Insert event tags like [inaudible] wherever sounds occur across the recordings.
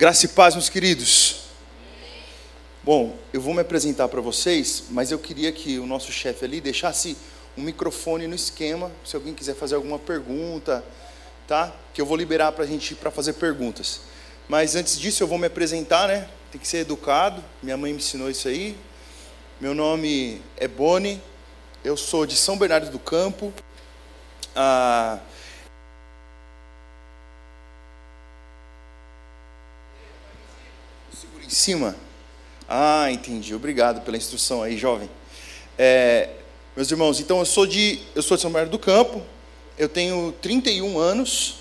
Graça e paz, meus queridos. Bom, eu vou me apresentar para vocês, mas eu queria que o nosso chefe ali deixasse um microfone no esquema, se alguém quiser fazer alguma pergunta, tá? Que eu vou liberar para a gente para fazer perguntas. Mas antes disso, eu vou me apresentar, né? Tem que ser educado. Minha mãe me ensinou isso aí. Meu nome é Boni. Eu sou de São Bernardo do Campo. Ah, em cima. Ah, entendi. Obrigado pela instrução aí, jovem. É, meus irmãos, então eu sou de eu sou de São Bernardo do Campo. Eu tenho 31 anos.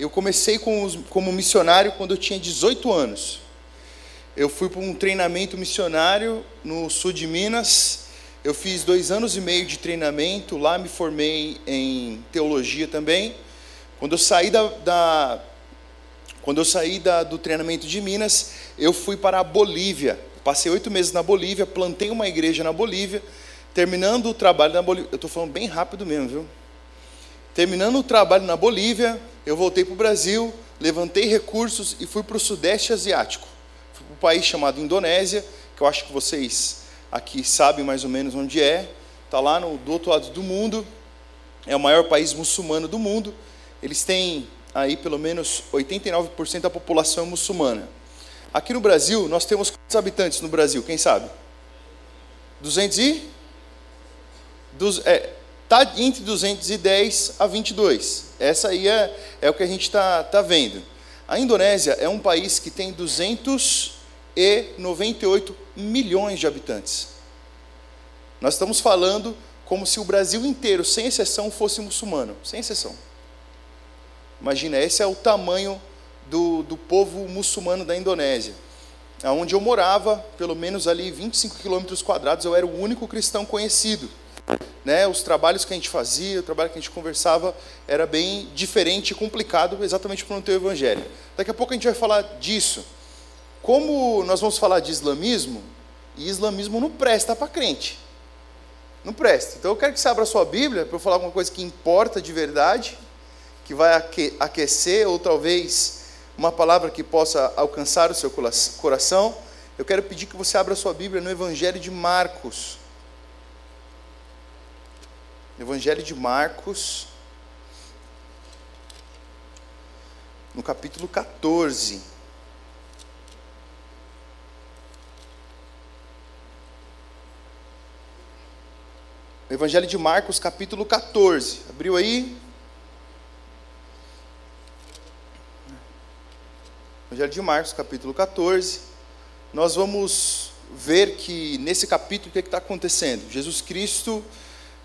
Eu comecei como, como missionário quando eu tinha 18 anos. Eu fui para um treinamento missionário no sul de Minas. Eu fiz dois anos e meio de treinamento. Lá me formei em teologia também. Quando eu saí da, da quando eu saí da, do treinamento de Minas, eu fui para a Bolívia. Passei oito meses na Bolívia, plantei uma igreja na Bolívia. Terminando o trabalho na Bolívia, eu estou falando bem rápido mesmo, viu? Terminando o trabalho na Bolívia, eu voltei para o Brasil, levantei recursos e fui para o Sudeste Asiático. Fui para um país chamado Indonésia, que eu acho que vocês aqui sabem mais ou menos onde é. Está lá no, do outro lado do mundo. É o maior país muçulmano do mundo. Eles têm aí pelo menos 89% da população é muçulmana. Aqui no Brasil, nós temos quantos habitantes no Brasil? Quem sabe? 200 e? Dos, é, tá entre 210 a 22. Essa aí é, é o que a gente está tá vendo. A Indonésia é um país que tem 298 milhões de habitantes. Nós estamos falando como se o Brasil inteiro, sem exceção, fosse muçulmano. Sem exceção. Imagina, esse é o tamanho do, do povo muçulmano da Indonésia. Onde eu morava, pelo menos ali 25 quilômetros quadrados, eu era o único cristão conhecido. Né, os trabalhos que a gente fazia, o trabalho que a gente conversava, era bem diferente e complicado, exatamente por não ter o evangelho. Daqui a pouco a gente vai falar disso. Como nós vamos falar de islamismo, e islamismo não presta para crente. Não presta. Então eu quero que você abra a sua Bíblia para eu falar alguma coisa que importa de verdade que vai aquecer, ou talvez uma palavra que possa alcançar o seu coração, eu quero pedir que você abra sua Bíblia no Evangelho de Marcos. Evangelho de Marcos, no capítulo 14. Evangelho de Marcos, capítulo 14. Abriu aí? Evangelho de Marcos, capítulo 14, nós vamos ver que nesse capítulo o que é está acontecendo? Jesus Cristo,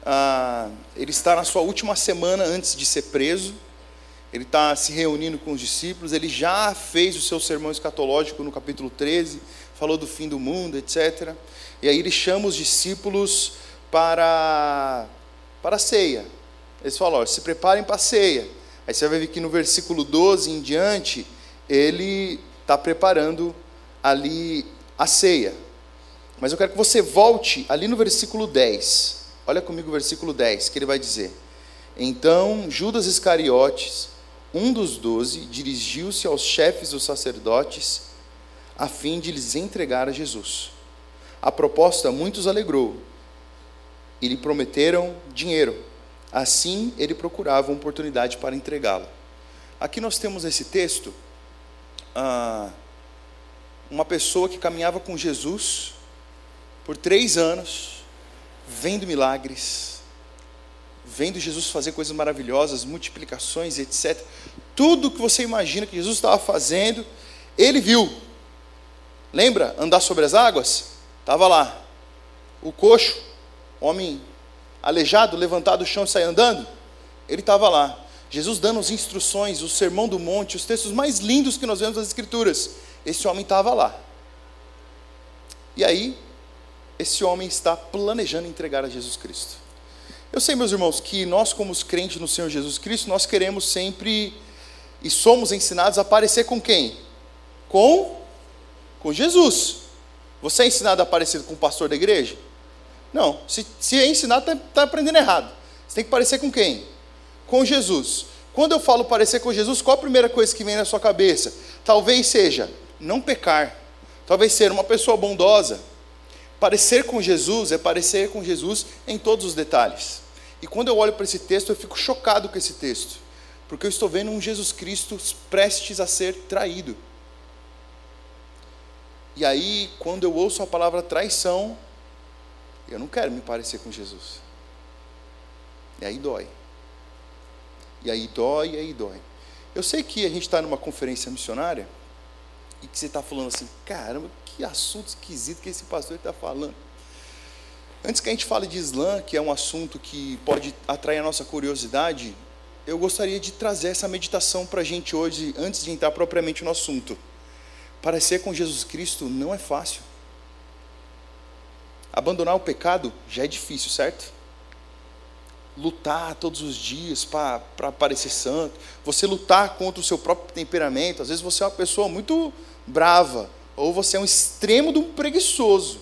ah, ele está na sua última semana antes de ser preso, ele está se reunindo com os discípulos, ele já fez o seu sermão escatológico no capítulo 13, falou do fim do mundo, etc. E aí ele chama os discípulos para, para a ceia. Eles falam, se preparem para a ceia. Aí você vai ver que no versículo 12 em diante, ele está preparando ali a ceia. Mas eu quero que você volte ali no versículo 10. Olha comigo o versículo 10, que ele vai dizer: Então Judas Iscariotes, um dos doze, dirigiu-se aos chefes dos sacerdotes, a fim de lhes entregar a Jesus. A proposta muitos alegrou, e lhe prometeram dinheiro. Assim ele procurava uma oportunidade para entregá-lo. Aqui nós temos esse texto ah, uma pessoa que caminhava com Jesus por três anos, vendo milagres, vendo Jesus fazer coisas maravilhosas, multiplicações, etc. Tudo que você imagina que Jesus estava fazendo, ele viu. Lembra andar sobre as águas? Estava lá. O coxo, homem aleijado, levantado do chão e sair andando, ele estava lá. Jesus dando as instruções, o sermão do monte, os textos mais lindos que nós vemos nas Escrituras. Esse homem estava lá. E aí, esse homem está planejando entregar a Jesus Cristo. Eu sei, meus irmãos, que nós, como os crentes no Senhor Jesus Cristo, nós queremos sempre e somos ensinados a parecer com quem? Com, com Jesus. Você é ensinado a parecer com o pastor da igreja? Não. Se, se é ensinado, está tá aprendendo errado. Você tem que parecer com quem? Com Jesus. Quando eu falo parecer com Jesus, qual a primeira coisa que vem na sua cabeça? Talvez seja não pecar, talvez ser uma pessoa bondosa. Parecer com Jesus é parecer com Jesus em todos os detalhes. E quando eu olho para esse texto, eu fico chocado com esse texto, porque eu estou vendo um Jesus Cristo prestes a ser traído. E aí, quando eu ouço a palavra traição, eu não quero me parecer com Jesus. E aí dói. E aí dói, e aí dói. Eu sei que a gente está numa conferência missionária e que você está falando assim, caramba, que assunto esquisito que esse pastor está falando. Antes que a gente fale de Islã, que é um assunto que pode atrair a nossa curiosidade, eu gostaria de trazer essa meditação para a gente hoje, antes de entrar propriamente no assunto. Parecer com Jesus Cristo não é fácil. Abandonar o pecado já é difícil, certo? Lutar todos os dias para parecer santo, você lutar contra o seu próprio temperamento. Às vezes você é uma pessoa muito brava, ou você é um extremo de um preguiçoso.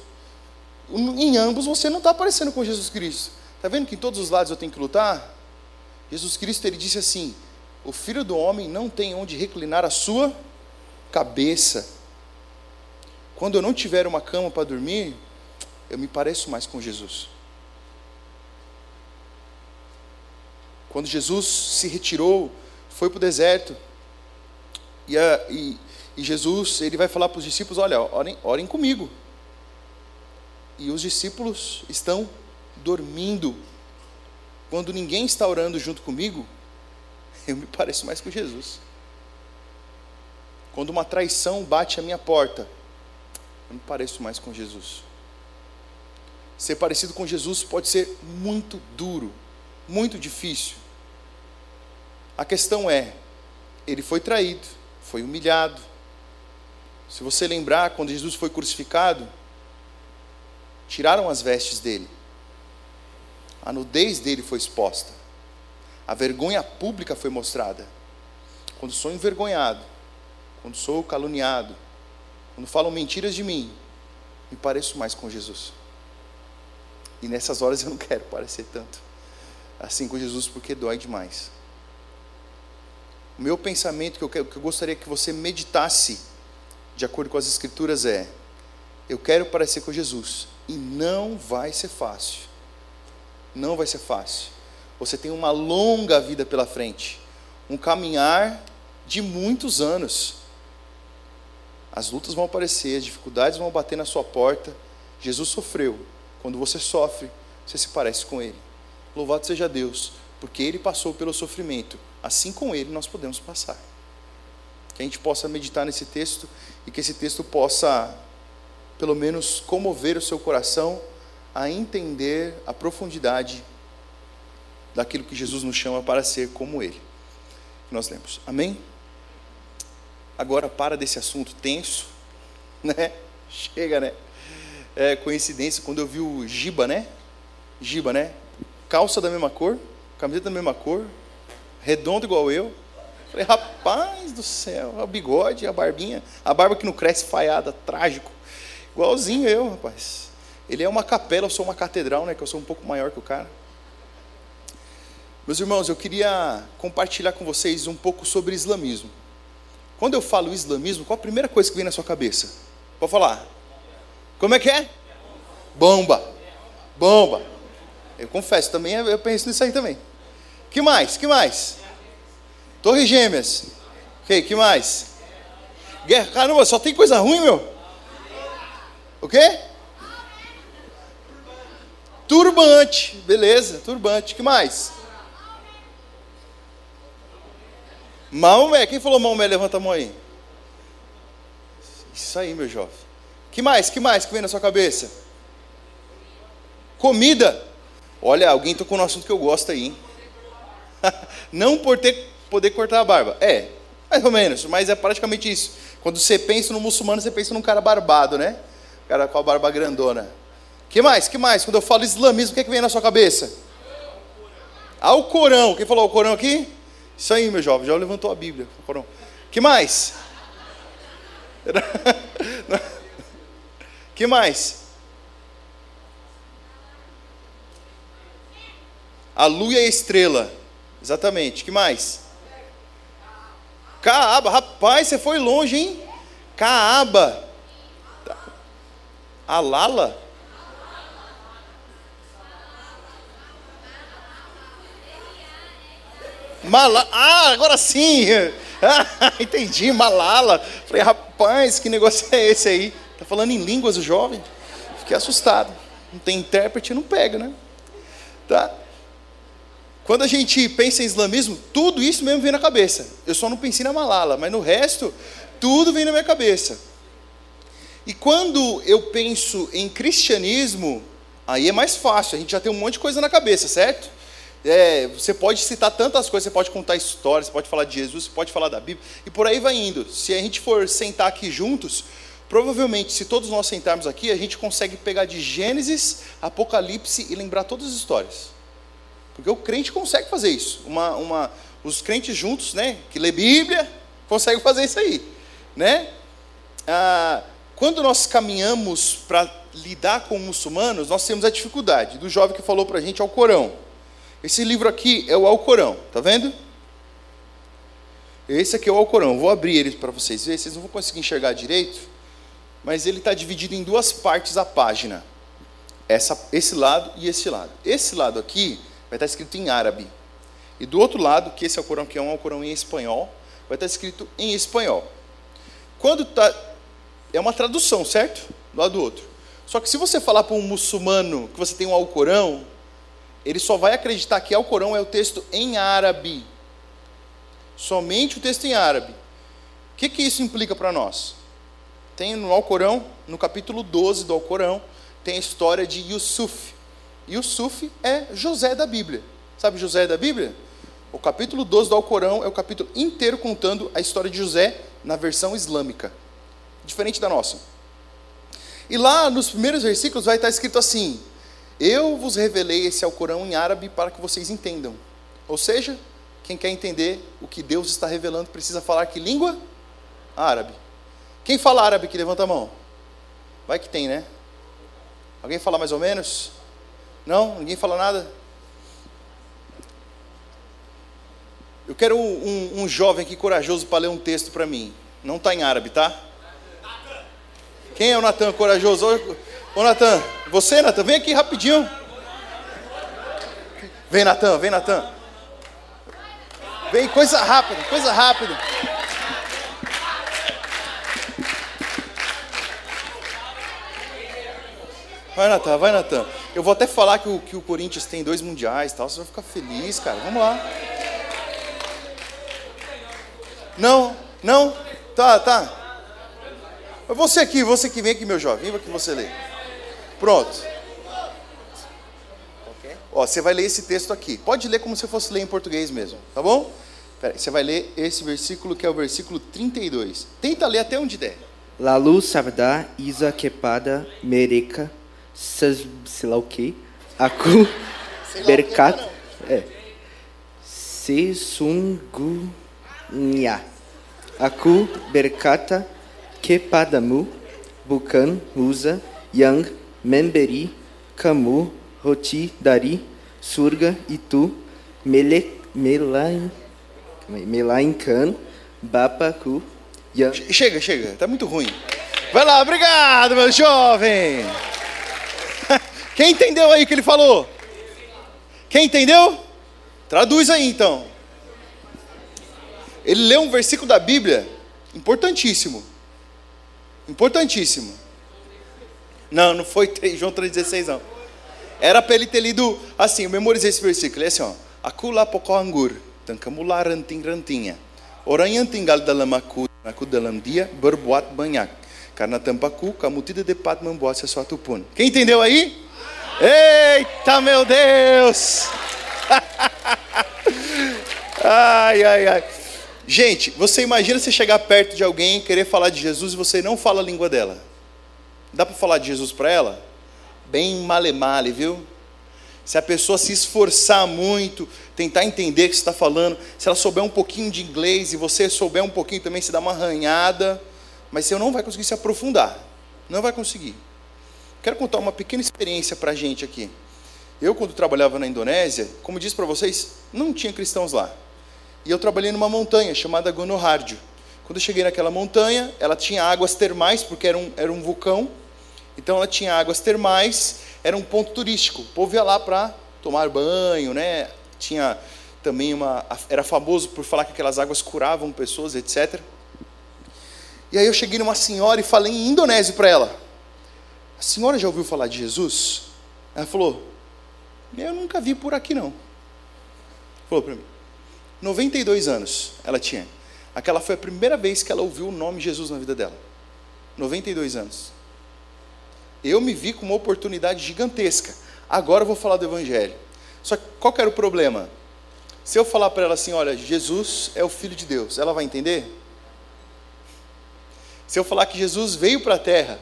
Em ambos você não está parecendo com Jesus Cristo. Está vendo que em todos os lados eu tenho que lutar? Jesus Cristo ele disse assim: O filho do homem não tem onde reclinar a sua cabeça. Quando eu não tiver uma cama para dormir, eu me pareço mais com Jesus. Quando Jesus se retirou, foi para o deserto, e, a, e, e, Jesus ele vai falar para os discípulos: Olha, orem, orem comigo. E os discípulos estão dormindo. Quando ninguém está orando junto comigo, [laughs] eu me pareço mais com Jesus. Quando uma traição bate à minha porta, eu me pareço mais com Jesus. Ser parecido com Jesus pode ser muito duro, muito difícil. A questão é, ele foi traído, foi humilhado. Se você lembrar, quando Jesus foi crucificado, tiraram as vestes dele. A nudez dele foi exposta. A vergonha pública foi mostrada. Quando sou envergonhado, quando sou caluniado, quando falam mentiras de mim, me pareço mais com Jesus. E nessas horas eu não quero parecer tanto assim com Jesus, porque dói demais. O meu pensamento que eu, que eu gostaria que você meditasse, de acordo com as Escrituras, é: eu quero parecer com Jesus, e não vai ser fácil. Não vai ser fácil. Você tem uma longa vida pela frente, um caminhar de muitos anos. As lutas vão aparecer, as dificuldades vão bater na sua porta. Jesus sofreu. Quando você sofre, você se parece com Ele. Louvado seja Deus, porque Ele passou pelo sofrimento. Assim com Ele nós podemos passar. Que a gente possa meditar nesse texto e que esse texto possa, pelo menos, comover o seu coração a entender a profundidade daquilo que Jesus nos chama para ser como Ele. Nós lemos. Amém? Agora para desse assunto tenso, [laughs] né? Chega, né? É coincidência quando eu vi o Giba, né? Giba, né? Calça da mesma cor, camiseta da mesma cor, redondo igual eu. Falei, rapaz do céu, o bigode, a barbinha, a barba que não cresce falhada, trágico. Igualzinho eu, rapaz. Ele é uma capela, eu sou uma catedral, né? Que eu sou um pouco maior que o cara. Meus irmãos, eu queria compartilhar com vocês um pouco sobre islamismo. Quando eu falo islamismo, qual a primeira coisa que vem na sua cabeça? Pode falar. Como é que é? Bomba. Bomba. Eu confesso, também eu penso nisso aí também. Que mais? Que mais? Torre Gêmeas. Ok, que mais? Guerra. Caramba, só tem coisa ruim, meu. O quê? Turbante. Beleza, turbante. Que mais? Maomé, quem falou Maomé? Levanta a mão aí. Isso aí, meu jovem. Que mais? Que mais que vem na sua cabeça? Comida. Olha, alguém tocou no assunto que eu gosto aí, hein? [laughs] Não por ter, poder cortar a barba. É, mais ou menos, mas é praticamente isso. Quando você pensa no muçulmano, você pensa num cara barbado, né? Cara com a barba grandona. Que mais? Que mais? Quando eu falo islamismo, o que, é que vem na sua cabeça? Ao Corão. Quem falou o Corão aqui? Isso aí, meu jovem, já levantou a Bíblia. Que mais? [laughs] que mais? A lua e a estrela. Exatamente. Que mais? Caaba, rapaz, você foi longe, hein? Caaba. Alala? Mala... Ah, agora sim! [laughs] Ah, entendi, Malala. Falei, rapaz, que negócio é esse aí? Tá falando em línguas o jovem? Fiquei assustado. Não tem intérprete, não pega, né? Tá? Quando a gente pensa em islamismo, tudo isso mesmo vem na cabeça. Eu só não pensei na Malala, mas no resto, tudo vem na minha cabeça. E quando eu penso em cristianismo, aí é mais fácil, a gente já tem um monte de coisa na cabeça, certo? É, você pode citar tantas coisas, você pode contar histórias, você pode falar de Jesus, você pode falar da Bíblia, e por aí vai indo. Se a gente for sentar aqui juntos, provavelmente, se todos nós sentarmos aqui, a gente consegue pegar de Gênesis, Apocalipse e lembrar todas as histórias. Porque o crente consegue fazer isso. Uma, uma, os crentes juntos, né, que lê Bíblia, conseguem fazer isso aí. Né? Ah, quando nós caminhamos para lidar com muçulmanos, nós temos a dificuldade do jovem que falou para a gente ao Corão. Esse livro aqui é o Alcorão, tá vendo? Esse aqui é o Alcorão. Vou abrir ele para vocês verem. Vocês não vão conseguir enxergar direito, mas ele está dividido em duas partes a página. Essa, esse lado e esse lado. Esse lado aqui vai estar escrito em árabe. E do outro lado, que esse Alcorão que é um Alcorão em espanhol, vai estar escrito em espanhol. Quando tá, é uma tradução, certo? Do lado do outro. Só que se você falar para um muçulmano que você tem um Alcorão, ele só vai acreditar que Alcorão é o texto em árabe. Somente o texto em árabe. O que, que isso implica para nós? Tem no Alcorão, no capítulo 12 do Alcorão, tem a história de Yusuf. Yusuf é José da Bíblia. Sabe José da Bíblia? O capítulo 12 do Alcorão é o capítulo inteiro contando a história de José na versão islâmica, diferente da nossa. E lá nos primeiros versículos vai estar escrito assim: eu vos revelei esse Alcorão em árabe para que vocês entendam. Ou seja, quem quer entender o que Deus está revelando precisa falar que língua? Árabe. Quem fala árabe que levanta a mão? Vai que tem, né? Alguém fala mais ou menos? Não? Ninguém fala nada? Eu quero um, um, um jovem aqui corajoso para ler um texto para mim. Não está em árabe, tá? Quem é o Natan corajoso? Ô Natan, você, Natan, vem aqui rapidinho. Vem, Natan, vem, Natan. Vem, coisa rápida, coisa rápida. Vai, Natan, vai, Natan. Eu vou até falar que o, que o Corinthians tem dois mundiais e tal. Você vai ficar feliz, cara. Vamos lá. Não, não. Tá, tá. Você aqui, você que vem aqui, meu jovem. Vem aqui você ler. Pronto. Ó, você vai ler esse texto aqui. Pode ler como se fosse ler em português mesmo, tá bom? Você vai ler esse versículo que é o versículo 32. Tenta ler até onde der. Lalu sabda isa kepada mereka sei lá o que aku. Berkat. é. Sesungguhnya aku berkata kepadamu bukan usa yang memberi kamu roti dari surga itu melainkan Bapakku yang... Chega, chega, tá muito ruim. Vai lá, obrigado, meu jovem. Quem entendeu aí o que ele falou? Quem entendeu? Traduz aí então. Ele leu um versículo da Bíblia importantíssimo. Importantíssimo. Não, não foi [laughs] João 3,16 não. Era para ele ter lido assim, eu memorizei esse versículo, é assim, ó. Akula poko angur, tankamula ranting rantinha. Orang yang tinggal dalam aku, aku dalam dia berbuat banyak. Karena tanpaku, kamu tidak dapat membuat sesuatu pun. Quem entendeu aí? Eita, meu Deus! [laughs] ai, ai, ai. Gente, você imagina você chegar perto de alguém, querer falar de Jesus e você não fala a língua dela. Dá para falar de Jesus para ela? Bem male-male, viu? Se a pessoa se esforçar muito, tentar entender o que você está falando, se ela souber um pouquinho de inglês e você souber um pouquinho também, se dá uma arranhada, mas você não vai conseguir se aprofundar. Não vai conseguir. Quero contar uma pequena experiência para a gente aqui. Eu, quando trabalhava na Indonésia, como disse para vocês, não tinha cristãos lá. E eu trabalhei numa montanha chamada Gonohardio. Quando eu cheguei naquela montanha, ela tinha águas termais, porque era um, era um vulcão. Então ela tinha águas termais, era um ponto turístico. O povo ia lá para tomar banho, né? Tinha também uma. Era famoso por falar que aquelas águas curavam pessoas, etc. E aí eu cheguei numa senhora e falei em indonésio para ela. A senhora já ouviu falar de Jesus? Ela falou: Eu nunca vi por aqui não. Falou para mim. 92 anos ela tinha. Aquela foi a primeira vez que ela ouviu o nome Jesus na vida dela. 92 anos. Eu me vi com uma oportunidade gigantesca. Agora eu vou falar do Evangelho. Só que qual que era o problema? Se eu falar para ela assim, olha, Jesus é o Filho de Deus, ela vai entender? Se eu falar que Jesus veio para a terra,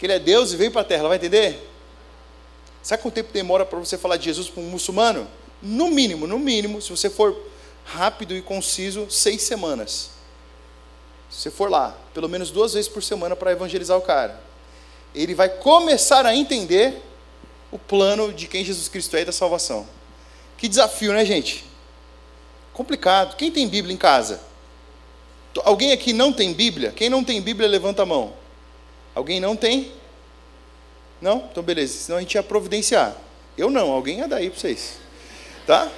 que Ele é Deus e veio para a terra, ela vai entender? Sabe quanto tempo demora para você falar de Jesus para um muçulmano? No mínimo, no mínimo, se você for rápido e conciso, seis semanas. Se você for lá, pelo menos duas vezes por semana para evangelizar o cara, ele vai começar a entender o plano de quem Jesus Cristo é e da salvação. Que desafio, né, gente? Complicado. Quem tem Bíblia em casa? Alguém aqui não tem Bíblia? Quem não tem Bíblia, levanta a mão. Alguém não tem? Não? Então, beleza. Senão a gente ia providenciar. Eu não, alguém ia dar aí para vocês. Tá?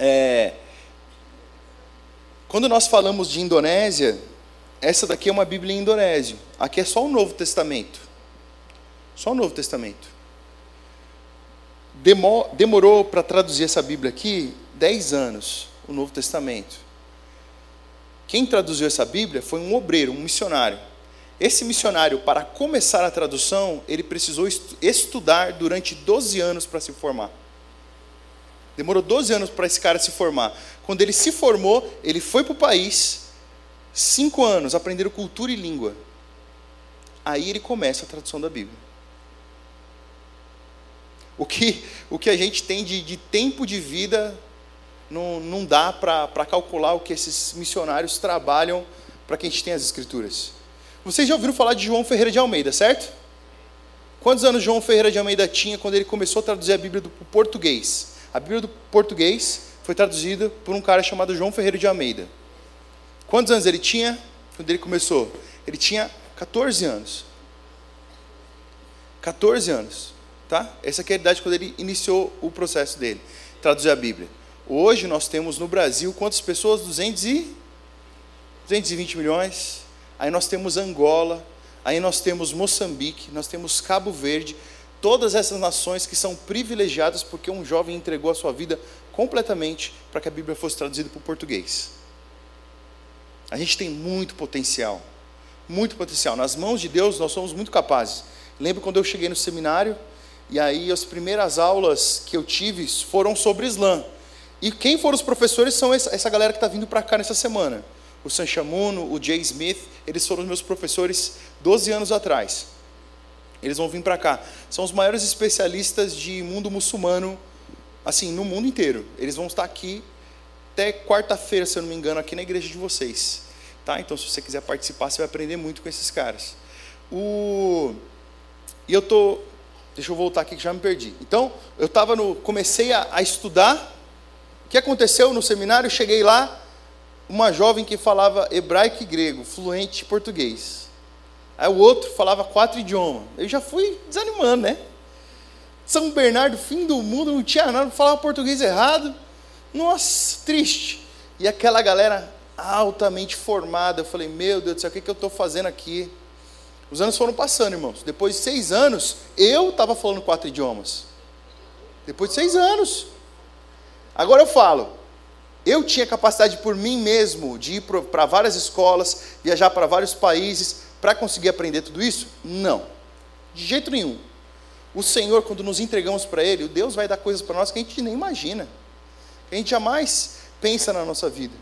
É, quando nós falamos de Indonésia, essa daqui é uma Bíblia em indonésio. Aqui é só o Novo Testamento. Só o Novo Testamento. Demorou para traduzir essa Bíblia aqui 10 anos, o Novo Testamento. Quem traduziu essa Bíblia foi um obreiro, um missionário. Esse missionário, para começar a tradução, ele precisou estudar durante 12 anos para se formar. Demorou 12 anos para esse cara se formar. Quando ele se formou, ele foi para o país, cinco anos, aprendendo cultura e língua. Aí ele começa a tradução da Bíblia. O que, o que a gente tem de, de tempo de vida não, não dá para calcular o que esses missionários trabalham para que a gente tenha as escrituras. Vocês já ouviram falar de João Ferreira de Almeida, certo? Quantos anos João Ferreira de Almeida tinha quando ele começou a traduzir a Bíblia do português? A Bíblia do português foi traduzida por um cara chamado João Ferreira de Almeida. Quantos anos ele tinha quando ele começou? Ele tinha 14 anos. 14 anos, tá? Essa é a idade quando ele iniciou o processo dele, traduzir a Bíblia. Hoje nós temos no Brasil quantas pessoas? 200 e 220 milhões. Aí nós temos Angola, aí nós temos Moçambique, nós temos Cabo Verde, todas essas nações que são privilegiadas porque um jovem entregou a sua vida completamente para que a Bíblia fosse traduzida para o português. A gente tem muito potencial, muito potencial. Nas mãos de Deus nós somos muito capazes. Lembro quando eu cheguei no seminário e aí as primeiras aulas que eu tive foram sobre Islã. E quem foram os professores são essa, galera que está vindo para cá nessa semana. O Sanchamuno, o Jay Smith, eles foram meus professores 12 anos atrás. Eles vão vir para cá. São os maiores especialistas de mundo muçulmano assim, no mundo inteiro. Eles vão estar aqui até quarta-feira, se eu não me engano, aqui na igreja de vocês. Tá? Então, se você quiser participar, você vai aprender muito com esses caras. O... E eu tô, deixa eu voltar aqui que já me perdi. Então, eu estava no, comecei a, a estudar. O que aconteceu no seminário? Cheguei lá, uma jovem que falava hebraico e grego, fluente português. Aí o outro falava quatro idiomas. Eu já fui desanimando, né? São Bernardo, fim do mundo, não tinha nada, falava português errado. Nossa, triste. E aquela galera altamente formada, eu falei, meu Deus do céu, o que, que eu estou fazendo aqui? Os anos foram passando, irmãos. Depois de seis anos, eu estava falando quatro idiomas. Depois de seis anos. Agora eu falo, eu tinha capacidade por mim mesmo de ir para várias escolas, viajar para vários países, para conseguir aprender tudo isso? Não, de jeito nenhum. O Senhor, quando nos entregamos para Ele, o Deus vai dar coisas para nós que a gente nem imagina, que a gente jamais pensa na nossa vida.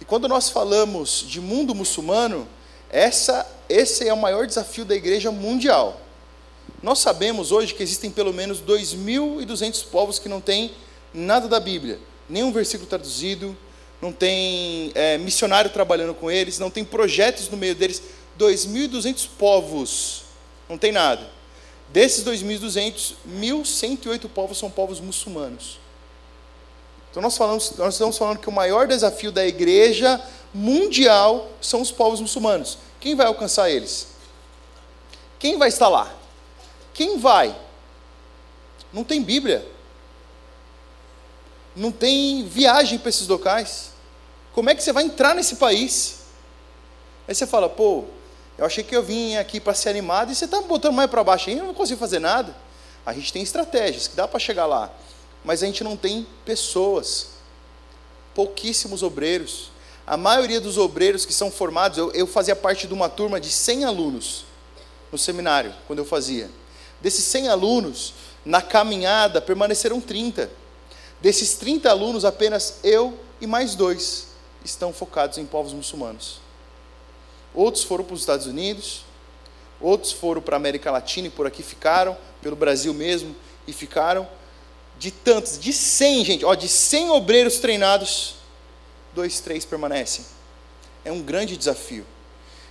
E quando nós falamos de mundo muçulmano, essa, esse é o maior desafio da igreja mundial. Nós sabemos hoje que existem pelo menos 2.200 povos que não têm nada da Bíblia, nenhum versículo traduzido, não tem é, missionário trabalhando com eles, não tem projetos no meio deles. 2.200 povos, não tem nada. Desses 2.200, 1.108 povos são povos muçulmanos. Então nós, falamos, nós estamos falando que o maior desafio da igreja mundial são os povos muçulmanos. Quem vai alcançar eles? Quem vai estar lá? Quem vai? Não tem Bíblia. Não tem viagem para esses locais. Como é que você vai entrar nesse país? Aí você fala, pô, eu achei que eu vim aqui para ser animado e você está me botando mais para baixo aí, eu não consigo fazer nada. A gente tem estratégias que dá para chegar lá, mas a gente não tem pessoas. Pouquíssimos obreiros. A maioria dos obreiros que são formados, eu, eu fazia parte de uma turma de 100 alunos no seminário, quando eu fazia. Desses 100 alunos, na caminhada permaneceram 30. Desses 30 alunos, apenas eu e mais dois estão focados em povos muçulmanos. Outros foram para os Estados Unidos, outros foram para a América Latina e por aqui ficaram, pelo Brasil mesmo, e ficaram. De tantos, de 100, gente, ó, de 100 obreiros treinados, dois, três permanecem. É um grande desafio.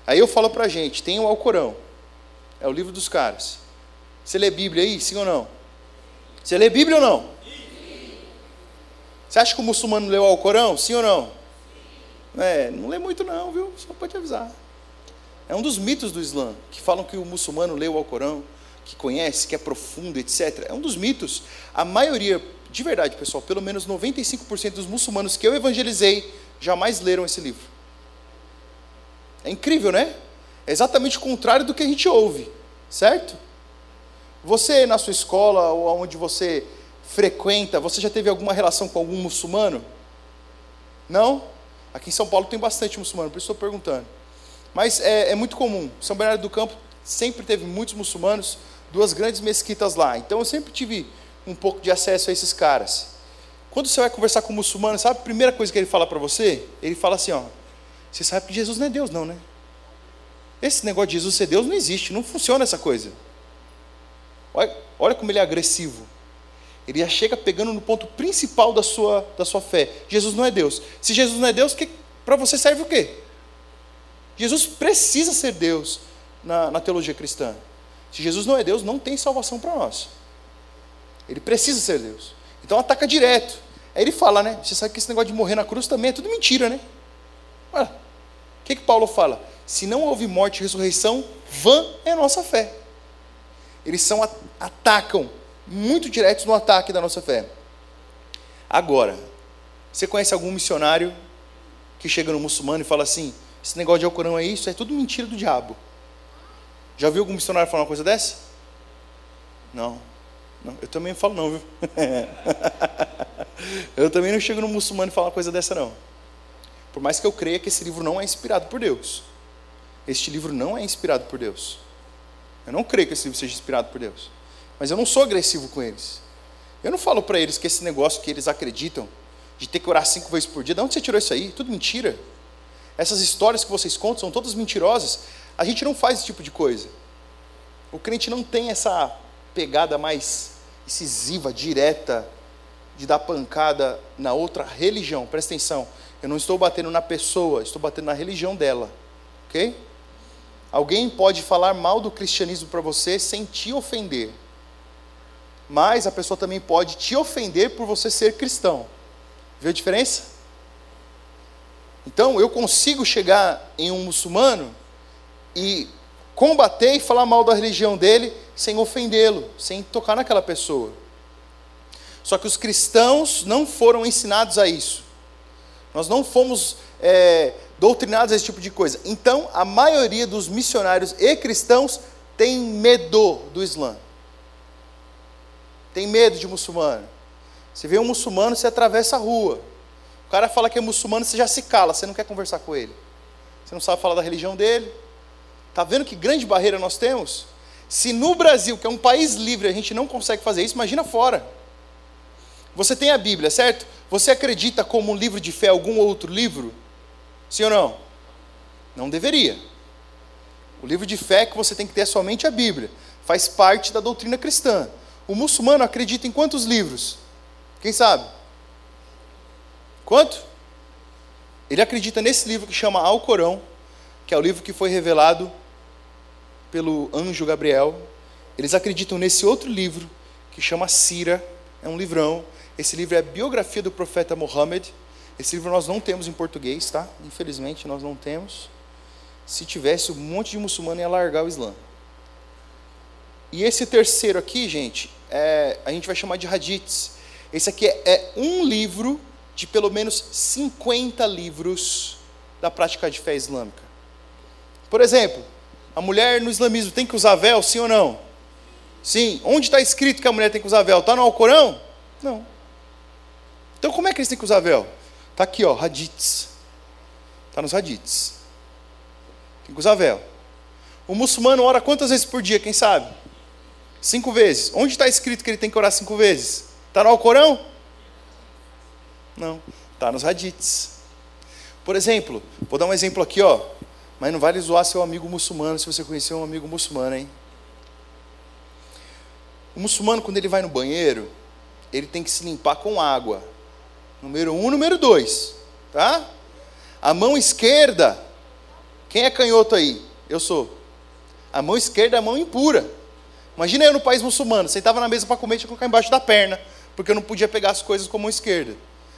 Aí eu falo para a gente: tem o Alcorão, é o livro dos caras. Você lê Bíblia aí, sim ou não? Você lê Bíblia ou não? Você acha que o muçulmano leu o Alcorão, sim ou não? É, não lê muito não, viu? Só pode avisar. É um dos mitos do Islã, que falam que o muçulmano leu o Alcorão, que conhece, que é profundo, etc. É um dos mitos. A maioria, de verdade, pessoal, pelo menos 95% dos muçulmanos que eu evangelizei jamais leram esse livro. É incrível, né? É exatamente o contrário do que a gente ouve, certo? Você, na sua escola ou onde você frequenta, você já teve alguma relação com algum muçulmano? Não? Aqui em São Paulo tem bastante muçulmano, por isso estou perguntando. Mas é, é muito comum. São Bernardo do Campo sempre teve muitos muçulmanos, duas grandes mesquitas lá. Então eu sempre tive um pouco de acesso a esses caras. Quando você vai conversar com um muçulmano, sabe a primeira coisa que ele fala para você? Ele fala assim, ó, você sabe que Jesus não é Deus não, né? Esse negócio de Jesus ser Deus não existe, não funciona essa coisa. Olha, olha como ele é agressivo. Ele já chega pegando no ponto principal da sua, da sua fé. Jesus não é Deus. Se Jesus não é Deus, para você serve o quê? Jesus precisa ser Deus na, na teologia cristã. Se Jesus não é Deus, não tem salvação para nós. Ele precisa ser Deus. Então ataca direto. Aí ele fala, né? Você sabe que esse negócio de morrer na cruz também é tudo mentira, né? Olha, o que, que Paulo fala? Se não houve morte e ressurreição, vã é a nossa fé. Eles são atacam muito diretos no ataque da nossa fé. Agora, você conhece algum missionário que chega no muçulmano e fala assim: esse negócio de Alcorão é isso, é tudo mentira do diabo. Já viu algum missionário falar uma coisa dessa? Não. não eu também falo não, viu? [laughs] eu também não chego no muçulmano e falo uma coisa dessa, não. Por mais que eu creia que esse livro não é inspirado por Deus. Este livro não é inspirado por Deus. Eu não creio que esse livro seja inspirado por Deus. Mas eu não sou agressivo com eles. Eu não falo para eles que esse negócio que eles acreditam, de ter que orar cinco vezes por dia, de onde você tirou isso aí? Tudo mentira. Essas histórias que vocês contam são todas mentirosas. A gente não faz esse tipo de coisa. O crente não tem essa pegada mais incisiva, direta, de dar pancada na outra religião. Presta atenção. Eu não estou batendo na pessoa, estou batendo na religião dela. Ok? Alguém pode falar mal do cristianismo para você sem te ofender. Mas a pessoa também pode te ofender por você ser cristão. Viu a diferença? Então, eu consigo chegar em um muçulmano e combater e falar mal da religião dele sem ofendê-lo, sem tocar naquela pessoa. Só que os cristãos não foram ensinados a isso. Nós não fomos é, doutrinados a esse tipo de coisa. Então, a maioria dos missionários e cristãos tem medo do Islã. Tem medo de muçulmano. Você vê um muçulmano, você atravessa a rua cara fala que é muçulmano, você já se cala, você não quer conversar com ele. Você não sabe falar da religião dele. Está vendo que grande barreira nós temos? Se no Brasil, que é um país livre, a gente não consegue fazer isso, imagina fora. Você tem a Bíblia, certo? Você acredita como um livro de fé algum outro livro? Sim ou não? Não deveria. O livro de fé que você tem que ter é somente a Bíblia. Faz parte da doutrina cristã. O muçulmano acredita em quantos livros? Quem sabe? Quanto? Ele acredita nesse livro que chama Alcorão, que é o livro que foi revelado pelo anjo Gabriel. Eles acreditam nesse outro livro que chama Sira, é um livrão, Esse livro é a biografia do profeta Muhammad. Esse livro nós não temos em português, tá? Infelizmente nós não temos. Se tivesse, um monte de muçulmano ia largar o Islã. E esse terceiro aqui, gente, é, a gente vai chamar de hadiths. Esse aqui é, é um livro de pelo menos 50 livros da prática de fé islâmica. Por exemplo, a mulher no islamismo tem que usar véu, sim ou não? Sim. Onde está escrito que a mulher tem que usar véu? Está no Alcorão? Não. Então como é que eles têm que usar véu? Está aqui, ó, hadiths. Está nos hadiths. Tem que usar véu. O muçulmano ora quantas vezes por dia, quem sabe? Cinco vezes. Onde está escrito que ele tem que orar cinco vezes? Está no Alcorão? Não. Está nos hadiths. Por exemplo, vou dar um exemplo aqui, ó. Mas não vale zoar seu amigo muçulmano se você conhecer um amigo muçulmano, hein? O muçulmano, quando ele vai no banheiro, ele tem que se limpar com água. Número um, número dois. Tá? A mão esquerda. Quem é canhoto aí? Eu sou. A mão esquerda é a mão impura. Imagina eu no país muçulmano, sentava na mesa para comer, tinha que colocar embaixo da perna, porque eu não podia pegar as coisas com a mão esquerda.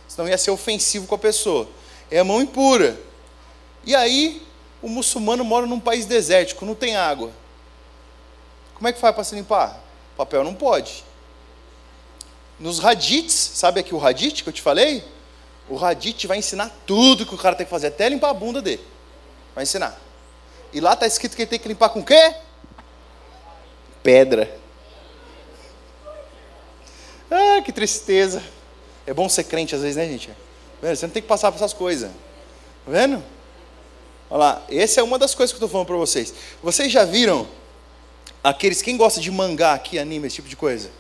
Senão ia ser ofensivo com a pessoa. É a mão impura. E aí, o muçulmano mora num país desértico, não tem água. Como é que faz para se limpar? Papel não pode. Nos hadiths, sabe aqui o hadith que eu te falei? O hadith vai ensinar tudo que o cara tem que fazer, até limpar a bunda dele. Vai ensinar. E lá está escrito que ele tem que limpar com o quê? Pedra. Ah, que tristeza. É bom ser crente às vezes, né, gente? Você não tem que passar por essas coisas. Tá vendo? Olha lá, essa é uma das coisas que eu estou falando para vocês. Vocês já viram aqueles, quem gosta de mangá aqui, anime, esse tipo de coisa?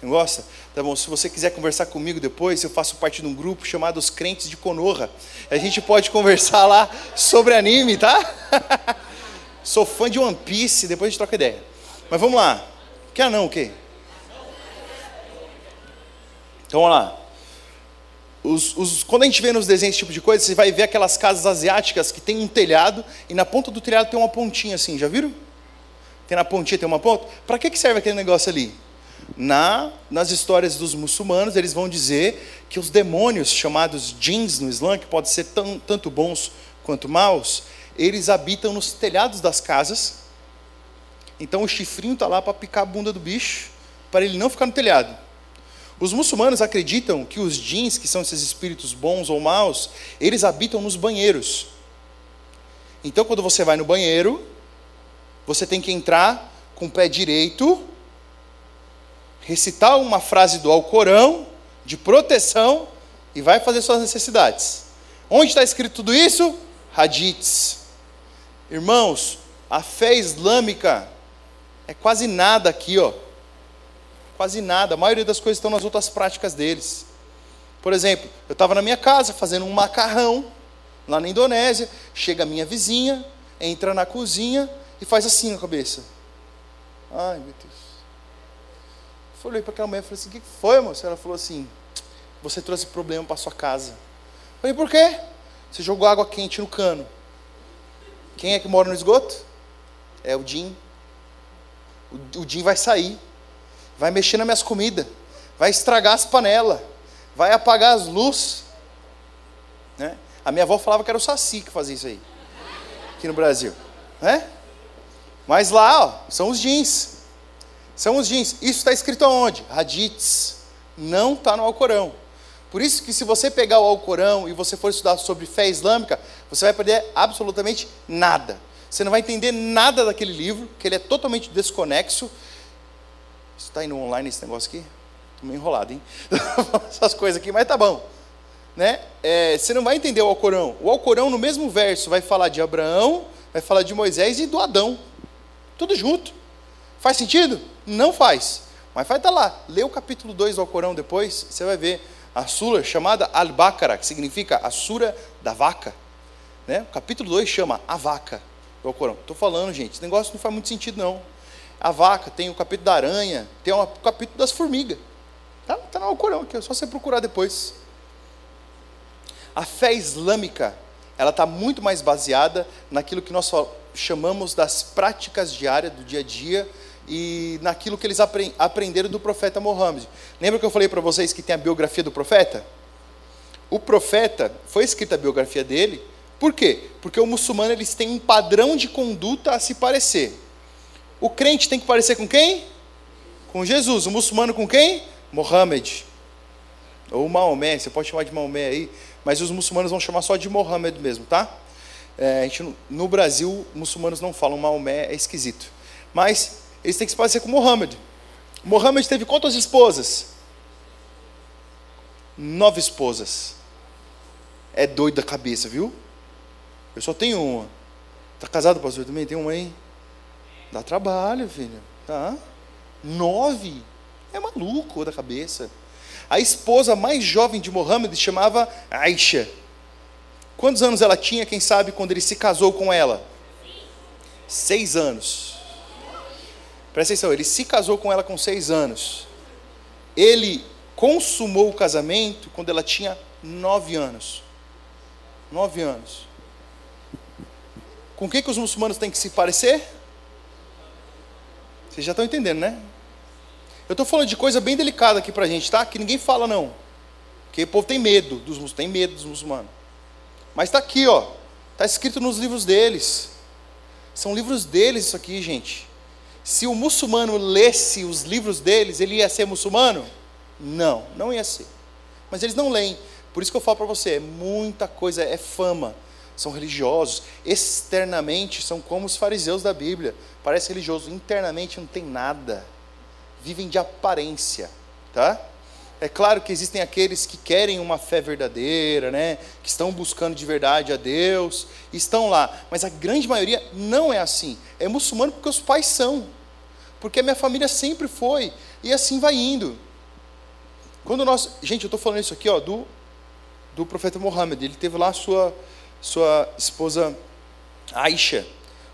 Não gosta? Tá bom, se você quiser conversar comigo depois, eu faço parte de um grupo chamado Os Crentes de Konoha. A gente pode conversar lá sobre anime, tá? [laughs] Sou fã de One Piece, depois a gente troca ideia. Mas vamos lá. Quer não o quê? Então vamos lá. Os, os, quando a gente vê nos desenhos esse tipo de coisa, você vai ver aquelas casas asiáticas que tem um telhado e na ponta do telhado tem uma pontinha assim, já viram? Tem na pontinha, tem uma ponta. Para que, que serve aquele negócio ali? Na, nas histórias dos muçulmanos, eles vão dizer que os demônios, chamados jins no Islã, que podem ser tão, tanto bons quanto maus, eles habitam nos telhados das casas. Então o chifrinho está lá para picar a bunda do bicho, para ele não ficar no telhado. Os muçulmanos acreditam que os jins, que são esses espíritos bons ou maus, eles habitam nos banheiros. Então, quando você vai no banheiro, você tem que entrar com o pé direito, recitar uma frase do Alcorão, de proteção, e vai fazer suas necessidades. Onde está escrito tudo isso? Hadiths. Irmãos, a fé islâmica é quase nada aqui, ó. Quase nada. A maioria das coisas estão nas outras práticas deles. Por exemplo, eu estava na minha casa fazendo um macarrão lá na Indonésia. Chega a minha vizinha, entra na cozinha e faz assim na cabeça. Ai, meu Deus. Eu olhei para aquela mulher e falei assim: O que foi, moça? Ela falou assim: Você trouxe problema para sua casa. Eu falei: Por quê? Você jogou água quente no cano. Quem é que mora no esgoto? É o Jim. O, o Jim vai sair vai mexer nas minhas comidas, vai estragar as panelas, vai apagar as luzes. Né? A minha avó falava que era o Saci que fazia isso aí, aqui no Brasil. Né? Mas lá, ó, são os jeans. São os jeans. Isso está escrito aonde? Hadiths. Não está no Alcorão. Por isso que se você pegar o Alcorão e você for estudar sobre fé islâmica, você vai perder absolutamente nada. Você não vai entender nada daquele livro, que ele é totalmente desconexo Está indo online esse negócio aqui? Estou meio enrolado, hein? [laughs] Essas coisas aqui, mas tá bom. Né? É, você não vai entender o Alcorão. O Alcorão, no mesmo verso, vai falar de Abraão, vai falar de Moisés e do Adão. Tudo junto. Faz sentido? Não faz. Mas vai estar tá lá. Lê o capítulo 2 do Alcorão depois, você vai ver a sura chamada Al-Baqarah, que significa a sura da vaca. Né? O capítulo 2 chama a vaca do Alcorão. Estou falando, gente, esse negócio não faz muito sentido, não a vaca, tem o capítulo da aranha, tem o capítulo das formigas. Está tá no Alcorão aqui, é só você procurar depois. A fé islâmica, ela está muito mais baseada naquilo que nós chamamos das práticas diárias do dia a dia, e naquilo que eles aprenderam do profeta Mohammed. Lembra que eu falei para vocês que tem a biografia do profeta? O profeta, foi escrita a biografia dele, por quê? Porque o muçulmano eles têm um padrão de conduta a se parecer. O crente tem que parecer com quem? Com Jesus. O muçulmano com quem? Mohammed. Ou Maomé, você pode chamar de Maomé aí, mas os muçulmanos vão chamar só de Mohammed mesmo, tá? É, a gente, no Brasil, muçulmanos não falam Maomé, é esquisito. Mas eles têm que se parecer com Mohammed. Mohammed teve quantas esposas? Nove esposas. É doido da cabeça, viu? Eu só tenho uma. Está casado, pastor? Também tem uma aí? Dá trabalho, filho. Tá? Nove. É maluco da cabeça. A esposa mais jovem de Mohammed chamava Aisha. Quantos anos ela tinha, quem sabe, quando ele se casou com ela? Seis anos. Presta atenção, ele se casou com ela com seis anos. Ele consumou o casamento quando ela tinha nove anos. Nove anos. Com o que, os muçulmanos têm que se parecer? Vocês já estão entendendo, né? Eu estou falando de coisa bem delicada aqui para a gente, tá? Que ninguém fala não. Porque o povo tem medo dos tem medo dos muçulmanos. Mas está aqui, ó. Está escrito nos livros deles. São livros deles isso aqui, gente. Se o muçulmano lesse os livros deles, ele ia ser muçulmano? Não, não ia ser. Mas eles não leem. Por isso que eu falo para você, é muita coisa, é fama. São religiosos. Externamente são como os fariseus da Bíblia. Parece religioso, internamente não tem nada vivem de aparência, tá? É claro que existem aqueles que querem uma fé verdadeira, né? Que estão buscando de verdade a Deus, estão lá, mas a grande maioria não é assim. É muçulmano porque os pais são, porque a minha família sempre foi e assim vai indo. Quando nós, gente, eu estou falando isso aqui, ó, do do profeta Muhammad. Ele teve lá sua sua esposa Aisha.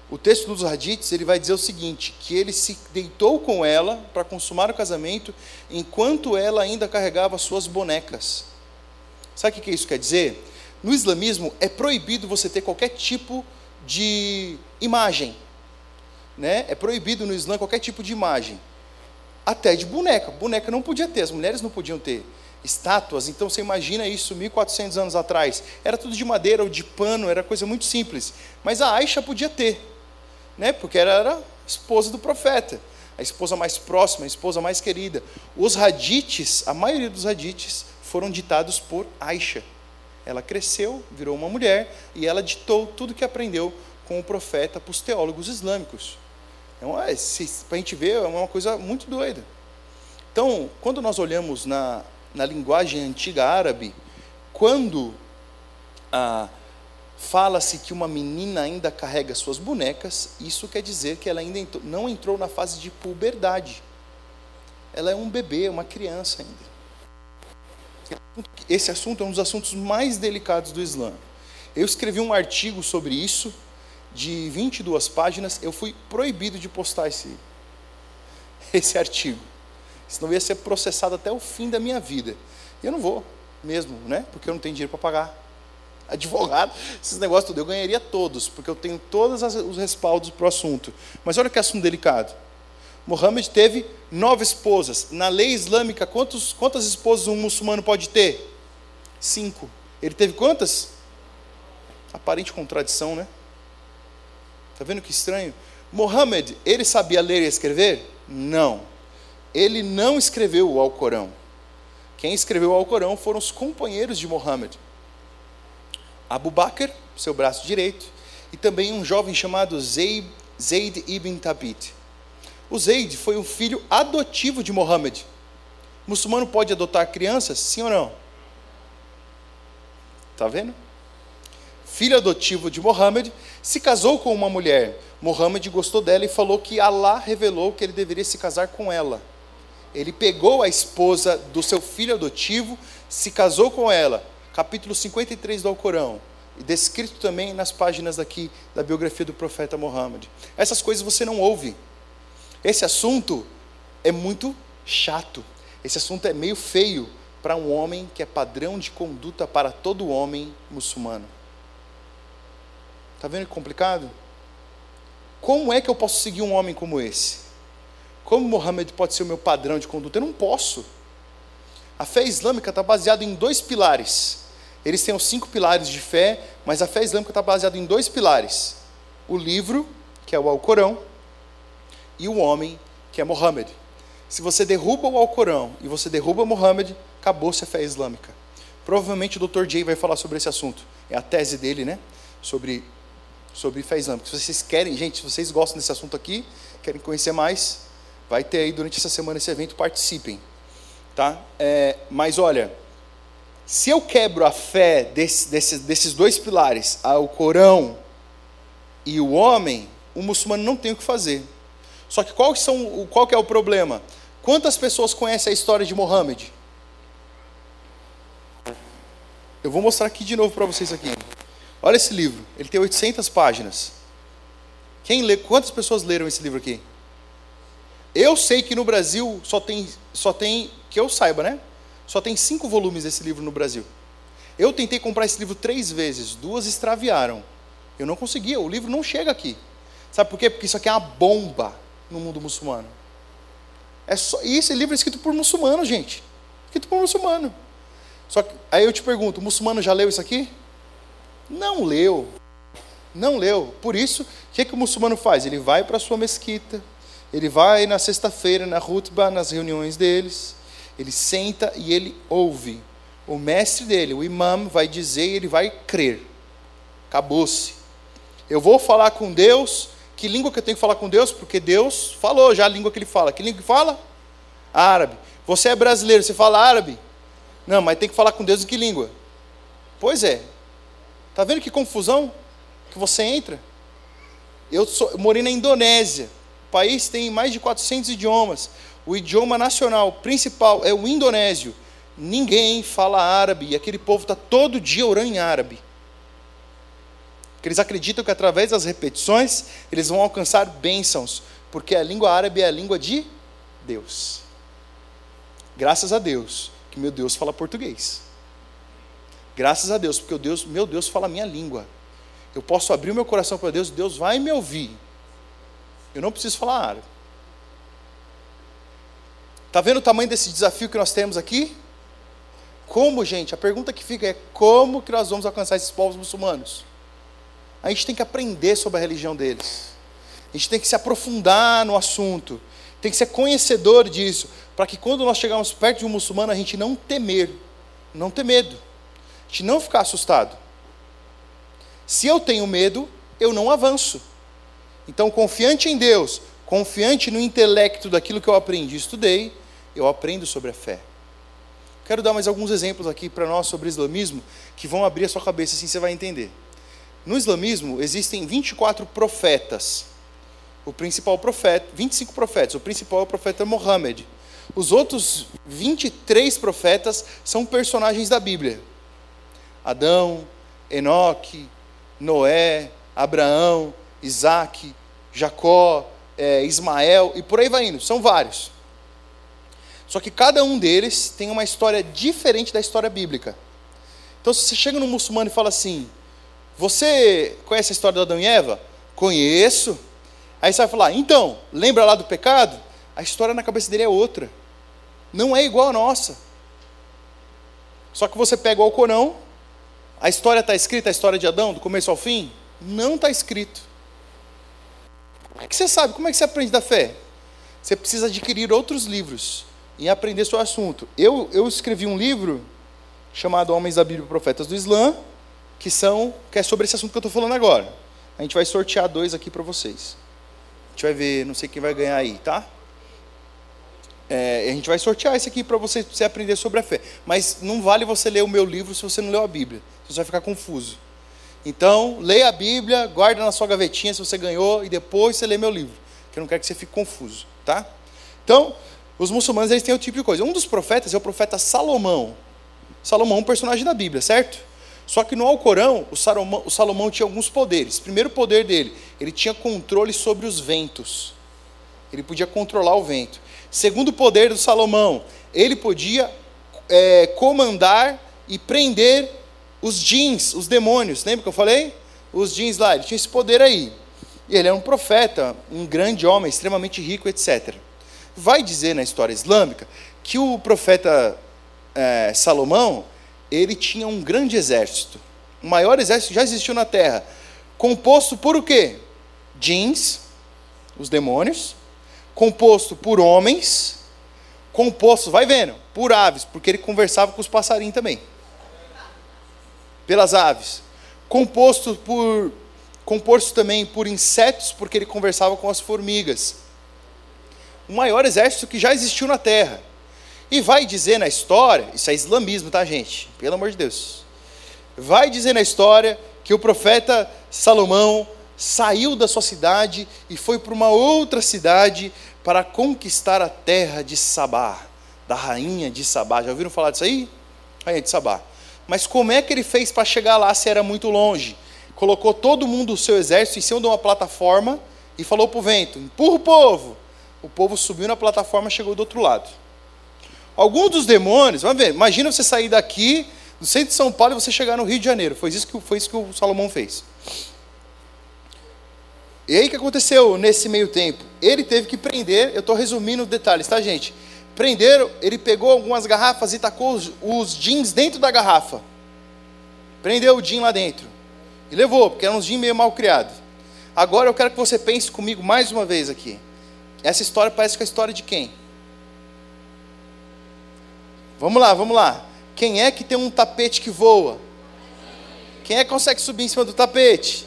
O texto dos Hadiths ele vai dizer o seguinte: que ele se deitou com ela para consumar o casamento, enquanto ela ainda carregava suas bonecas. Sabe o que isso quer dizer? No islamismo é proibido você ter qualquer tipo de imagem. Né? É proibido no Islã qualquer tipo de imagem. Até de boneca. Boneca não podia ter, as mulheres não podiam ter. Estátuas, então você imagina isso 1400 anos atrás. Era tudo de madeira ou de pano, era coisa muito simples. Mas a Aisha podia ter né? porque ela era esposa do profeta, a esposa mais próxima, a esposa mais querida. Os radites, a maioria dos radites, foram ditados por Aisha. Ela cresceu, virou uma mulher e ela ditou tudo que aprendeu com o profeta para os teólogos islâmicos. Então, para a gente ver, é uma coisa muito doida. Então, quando nós olhamos na, na linguagem antiga árabe, quando a fala-se que uma menina ainda carrega suas bonecas, isso quer dizer que ela ainda entrou, não entrou na fase de puberdade. Ela é um bebê, uma criança ainda. Esse assunto é um dos assuntos mais delicados do Islã. Eu escrevi um artigo sobre isso, de 22 páginas, eu fui proibido de postar esse, esse artigo. Senão eu ia ser processado até o fim da minha vida. E eu não vou mesmo, né? Porque eu não tenho dinheiro para pagar advogado, esses negócios tudo, eu ganharia todos, porque eu tenho todos os respaldos para o assunto. Mas olha que assunto delicado. Mohammed teve nove esposas. Na lei islâmica, quantos, quantas esposas um muçulmano pode ter? Cinco. Ele teve quantas? Aparente contradição, né? Está vendo que estranho? Mohammed, ele sabia ler e escrever? Não. Ele não escreveu o Alcorão. Quem escreveu o Alcorão foram os companheiros de Mohammed. Abu Bakr, seu braço direito, e também um jovem chamado Zayd, Zayd ibn Thabit. O Zayd foi o filho adotivo de Mohammed. O muçulmano pode adotar crianças? Sim ou não? Está vendo? Filho adotivo de Mohammed, se casou com uma mulher. Mohammed gostou dela e falou que Allah revelou que ele deveria se casar com ela. Ele pegou a esposa do seu filho adotivo, se casou com ela, capítulo 53 do Alcorão, e descrito também nas páginas aqui da biografia do profeta Muhammad. Essas coisas você não ouve. Esse assunto é muito chato. Esse assunto é meio feio para um homem que é padrão de conduta para todo homem muçulmano. Está vendo que complicado? Como é que eu posso seguir um homem como esse? Como Mohammed pode ser o meu padrão de conduta? Eu não posso. A fé islâmica está baseada em dois pilares. Eles têm os cinco pilares de fé, mas a fé islâmica está baseada em dois pilares: o livro, que é o Alcorão, e o homem, que é Mohammed. Se você derruba o Alcorão e você derruba Mohammed, acabou-se a fé islâmica. Provavelmente o Dr. Jay vai falar sobre esse assunto. É a tese dele, né? Sobre, sobre fé islâmica. Se vocês querem, gente, se vocês gostam desse assunto aqui, querem conhecer mais, vai ter aí durante essa semana esse evento, participem. Tá? É, mas olha, se eu quebro a fé desse, desse, desses dois pilares, o Corão e o homem, o muçulmano não tem o que fazer. Só que qual, são, qual que é o problema? Quantas pessoas conhecem a história de Mohammed? Eu vou mostrar aqui de novo para vocês aqui. Olha esse livro, ele tem 800 páginas. Quem lê, quantas pessoas leram esse livro aqui? Eu sei que no Brasil só tem, só tem, que eu saiba, né? Só tem cinco volumes desse livro no Brasil. Eu tentei comprar esse livro três vezes, duas extraviaram. Eu não conseguia, o livro não chega aqui. Sabe por quê? Porque isso aqui é uma bomba no mundo muçulmano. É só, e esse livro é escrito por muçulmano, gente. Escrito por muçulmano. Só que, aí eu te pergunto, o muçulmano já leu isso aqui? Não leu. Não leu. Por isso, o que, que o muçulmano faz? Ele vai para a sua mesquita, ele vai na sexta-feira, na rutba, nas reuniões deles, ele senta e ele ouve. O mestre dele, o imam, vai dizer e ele vai crer. Acabou-se. Eu vou falar com Deus. Que língua que eu tenho que falar com Deus? Porque Deus falou já a língua que ele fala. Que língua que fala? Árabe. Você é brasileiro, você fala árabe? Não, mas tem que falar com Deus em que língua? Pois é. Está vendo que confusão que você entra? Eu, sou, eu morei na Indonésia. O país tem mais de 400 idiomas. O idioma nacional principal é o indonésio. Ninguém fala árabe e aquele povo está todo dia orando em árabe. Porque eles acreditam que através das repetições eles vão alcançar bênçãos, porque a língua árabe é a língua de Deus. Graças a Deus que meu Deus fala português. Graças a Deus, porque o Deus, meu Deus fala a minha língua. Eu posso abrir o meu coração para Deus, Deus vai me ouvir. Eu não preciso falar árabe. Está vendo o tamanho desse desafio que nós temos aqui? Como, gente? A pergunta que fica é como que nós vamos alcançar esses povos muçulmanos? A gente tem que aprender sobre a religião deles. A gente tem que se aprofundar no assunto. Tem que ser conhecedor disso, para que quando nós chegarmos perto de um muçulmano, a gente não temer, não ter medo, a gente não ficar assustado. Se eu tenho medo, eu não avanço. Então, confiante em Deus, confiante no intelecto daquilo que eu aprendi e estudei, eu aprendo sobre a fé. Quero dar mais alguns exemplos aqui para nós sobre o islamismo que vão abrir a sua cabeça, assim você vai entender. No islamismo existem 24 profetas. O principal profeta, 25 profetas, o principal é o profeta Mohammed. Os outros 23 profetas são personagens da Bíblia. Adão, Enoque, Noé, Abraão, Isaac, Jacó, é, Ismael e por aí vai indo, são vários. Só que cada um deles tem uma história diferente da história bíblica. Então, se você chega num muçulmano e fala assim: Você conhece a história de Adão e Eva? Conheço. Aí você vai falar: Então, lembra lá do pecado? A história na cabeça dele é outra. Não é igual a nossa. Só que você pega o Alcorão, a história está escrita, a história de Adão, do começo ao fim? Não está escrito. Como é que você sabe? Como é que você aprende da fé? Você precisa adquirir outros livros e aprender o assunto. Eu, eu escrevi um livro chamado Homens da Bíblia e Profetas do Islã, que são que é sobre esse assunto que eu estou falando agora. A gente vai sortear dois aqui para vocês. A gente vai ver, não sei quem vai ganhar aí, tá? É, a gente vai sortear esse aqui para você, você aprender sobre a fé. Mas não vale você ler o meu livro se você não leu a Bíblia. Você vai ficar confuso. Então, leia a Bíblia, guarda na sua gavetinha se você ganhou, e depois você lê meu livro, que eu não quero que você fique confuso, tá? Então, os muçulmanos eles têm outro tipo de coisa. Um dos profetas é o profeta Salomão. Salomão é um personagem da Bíblia, certo? Só que no Alcorão, o Salomão, o Salomão tinha alguns poderes. Primeiro poder dele, ele tinha controle sobre os ventos. Ele podia controlar o vento. Segundo poder do Salomão, ele podia é, comandar e prender os jeans, os demônios, lembra que eu falei? Os jeans lá, ele tinha esse poder aí. E ele era um profeta, um grande homem, extremamente rico, etc. Vai dizer na história islâmica que o profeta é, Salomão ele tinha um grande exército, o maior exército que já existiu na Terra, composto por o quê? Jeans, os demônios, composto por homens, composto, vai vendo, por aves, porque ele conversava com os passarinhos também. Pelas aves. Composto por composto também por insetos, porque ele conversava com as formigas. O maior exército que já existiu na Terra. E vai dizer na história, isso é islamismo, tá, gente? Pelo amor de Deus. Vai dizer na história que o profeta Salomão saiu da sua cidade e foi para uma outra cidade para conquistar a terra de Sabá, da rainha de Sabá. Já ouviram falar disso aí? Rainha de Sabá. Mas como é que ele fez para chegar lá se era muito longe? Colocou todo mundo, o seu exército, em cima de uma plataforma e falou para o vento: empurra o povo. O povo subiu na plataforma e chegou do outro lado. Alguns dos demônios, vamos ver, imagina você sair daqui, do centro de São Paulo, e você chegar no Rio de Janeiro. Foi isso que, foi isso que o Salomão fez. E aí o que aconteceu nesse meio tempo? Ele teve que prender, eu estou resumindo detalhes, tá, gente? Prenderam, ele pegou algumas garrafas e tacou os, os jeans dentro da garrafa. Prendeu o jean lá dentro. E levou, porque era um jean meio mal criado. Agora eu quero que você pense comigo mais uma vez aqui. Essa história parece que é a história de quem? Vamos lá, vamos lá. Quem é que tem um tapete que voa? Quem é que consegue subir em cima do tapete?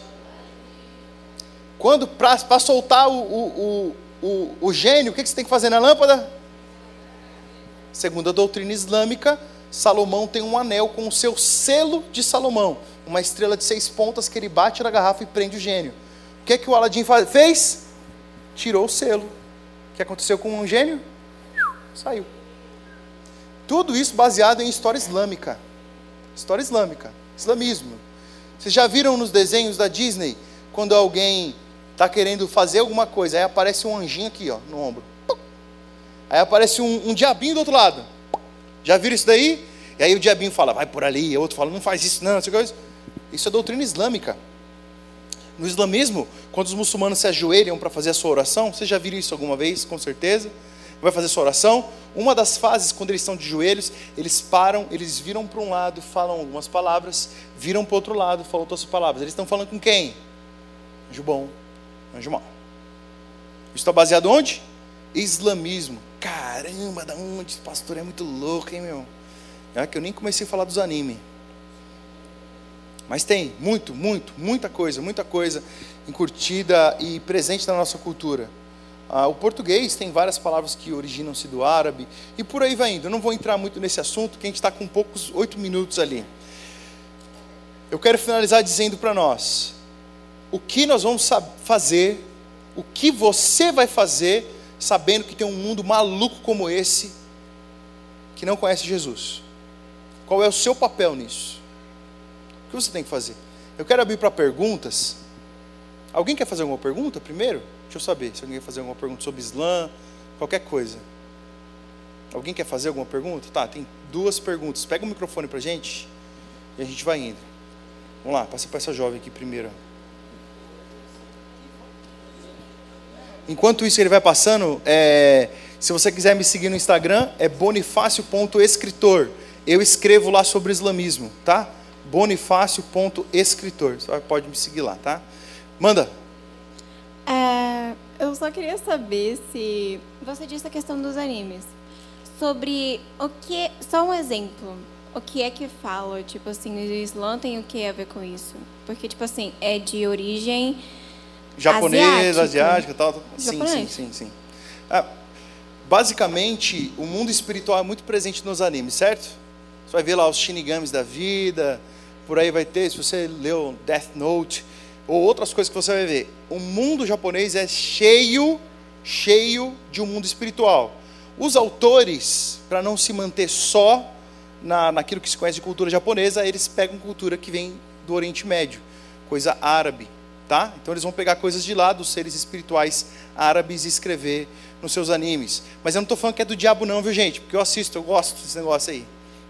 Quando para soltar o, o, o, o, gênio, o que você tem que fazer na lâmpada? Segundo a doutrina islâmica, Salomão tem um anel com o seu selo de Salomão, uma estrela de seis pontas que ele bate na garrafa e prende o gênio. O que é que o Aladim fez? Tirou o selo. O que aconteceu com o gênio? Saiu. Tudo isso baseado em história islâmica. História islâmica, islamismo. Vocês já viram nos desenhos da Disney quando alguém está querendo fazer alguma coisa, aí aparece um anjinho aqui, ó, no ombro. Aí aparece um, um diabinho do outro lado. Já viram isso daí? E aí o diabinho fala, vai por ali, e o outro fala, não faz isso não, coisa. Isso é doutrina islâmica. No islamismo, quando os muçulmanos se ajoelham para fazer a sua oração, vocês já viram isso alguma vez, com certeza? vai fazer sua oração. Uma das fases, quando eles estão de joelhos, eles param, eles viram para um lado, falam algumas palavras, viram para o outro lado, falam outras palavras. Eles estão falando com quem? Anjo bom, anjo mau. Isso está baseado onde? Islamismo. Caramba, da onde? Pastor é muito louco, hein, meu? É que eu nem comecei a falar dos animes. Mas tem muito, muito, muita coisa, muita coisa encurtida e presente na nossa cultura. Ah, o português tem várias palavras que originam-se do árabe e por aí vai indo. Eu não vou entrar muito nesse assunto, que a gente está com poucos oito minutos ali. Eu quero finalizar dizendo para nós o que nós vamos fazer, o que você vai fazer, sabendo que tem um mundo maluco como esse que não conhece Jesus. Qual é o seu papel nisso? O que você tem que fazer? Eu quero abrir para perguntas. Alguém quer fazer alguma pergunta primeiro? Deixa eu saber se alguém quer fazer alguma pergunta sobre Islã, qualquer coisa. Alguém quer fazer alguma pergunta? Tá, tem duas perguntas. Pega o microfone para gente e a gente vai indo. Vamos lá, passa para essa jovem aqui primeiro. Enquanto isso ele vai passando, é, se você quiser me seguir no Instagram, é bonifácio.escritor. Eu escrevo lá sobre islamismo, tá? bonifácio.escritor. Você pode me seguir lá, tá? Manda. É, eu só queria saber se você disse a questão dos animes. Sobre o que. Só um exemplo. O que é que fala? Tipo assim, o Islã tem o que a ver com isso? Porque, tipo assim, é de origem. Japonesa, asiática e tal. Sim, sim, sim, sim. Ah, basicamente, o mundo espiritual é muito presente nos animes, certo? Você vai ver lá os Shinigamis da vida, por aí vai ter, se você leu Death Note, ou outras coisas que você vai ver. O mundo japonês é cheio, cheio de um mundo espiritual. Os autores, para não se manter só na, naquilo que se conhece de cultura japonesa, eles pegam cultura que vem do Oriente Médio, coisa árabe, tá? Então eles vão pegar coisas de lá dos seres espirituais árabes e escrever nos seus animes. Mas eu não estou falando que é do diabo não, viu gente? Porque eu assisto, eu gosto desse negócio aí.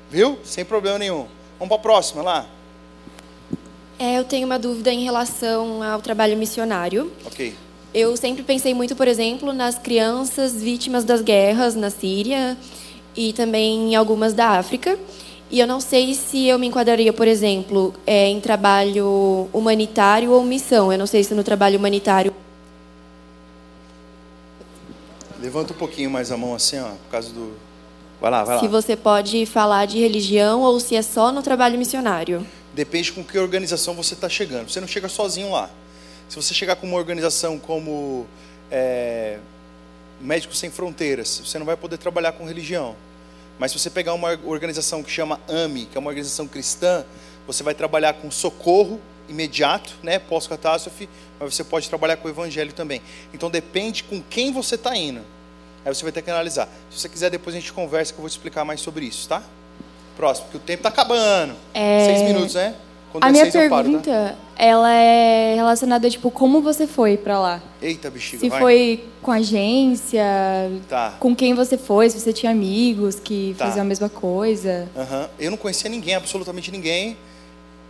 Viu? Sem problema nenhum. Vamos para a próxima lá. É, eu tenho uma dúvida em relação ao trabalho missionário. Ok. eu sempre pensei muito, por exemplo, nas crianças vítimas das guerras na Síria e também em algumas da África. E eu não sei se eu me enquadraria, por exemplo, é, em trabalho humanitário ou missão. Eu não sei se no trabalho humanitário. Levanta um pouquinho mais a mão assim, ó, por causa do. Vai lá, vai lá. Se você pode falar de religião ou se é só no trabalho missionário. Depende com que organização você está chegando. Você não chega sozinho lá. Se você chegar com uma organização como é, Médicos Sem Fronteiras, você não vai poder trabalhar com religião. Mas se você pegar uma organização que chama AMI, que é uma organização cristã, você vai trabalhar com socorro imediato, né, pós-catástrofe, mas você pode trabalhar com o evangelho também. Então depende com quem você está indo. Aí você vai ter que analisar. Se você quiser, depois a gente conversa que eu vou te explicar mais sobre isso, tá? Próximo, porque o tempo está acabando. É... Seis minutos, né? Quando a é minha seis, eu pergunta, paro, tá? ela é relacionada, tipo, como você foi pra lá? Eita, bexiga, Se vai. foi com agência, Tá. com quem você foi, se você tinha amigos que Tá. faziam a mesma coisa. Aham. Eu não conhecia ninguém, absolutamente ninguém.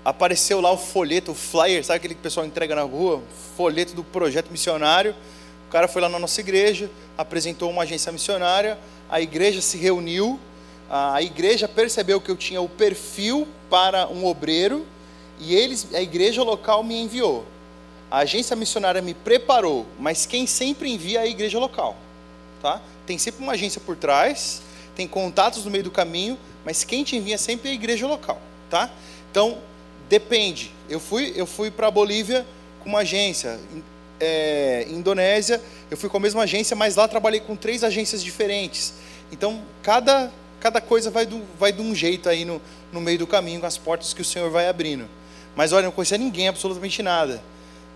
Apareceu lá o folheto, o flyer, sabe aquele que o pessoal entrega na rua? Folheto do projeto missionário. O cara foi lá na nossa igreja, apresentou uma agência missionária, a igreja se reuniu, a igreja percebeu que eu tinha o perfil para um obreiro e eles, a igreja local me enviou. A agência missionária me preparou, mas quem sempre envia é a igreja local tá? Tem sempre uma agência por trás, tem contatos no meio do caminho, mas quem te envia sempre é a igreja local, tá? Então depende. Eu fui, eu fui para a Bolívia com uma agência, é, Indonésia, eu fui com a mesma agência, mas lá trabalhei com três agências diferentes. Então cada cada coisa vai do, vai de um jeito aí no, no meio do caminho, com as portas que o Senhor vai abrindo. Mas olha, não conhecia ninguém, absolutamente nada.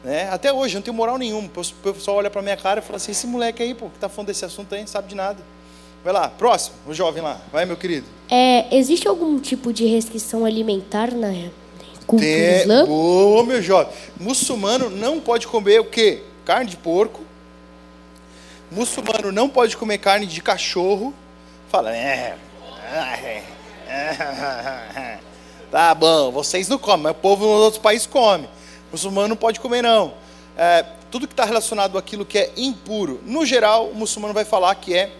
Né? Até hoje, não tenho moral nenhuma. O pessoal olha pra minha cara e fala assim: esse moleque aí, pô, que tá falando desse assunto aí, não sabe de nada. Vai lá, próximo, o jovem lá. Vai, meu querido. É, existe algum tipo de restrição alimentar na cultura Tem- islã? Boa, meu jovem. Muçulmano não pode comer o quê? Carne de porco. Muçulmano não pode comer carne de cachorro. Fala, é. Tá bom, vocês não comem, mas o povo nos outros países come. Muçulmano não pode comer, não. É, tudo que está relacionado àquilo que é impuro, no geral, o muçulmano vai falar que é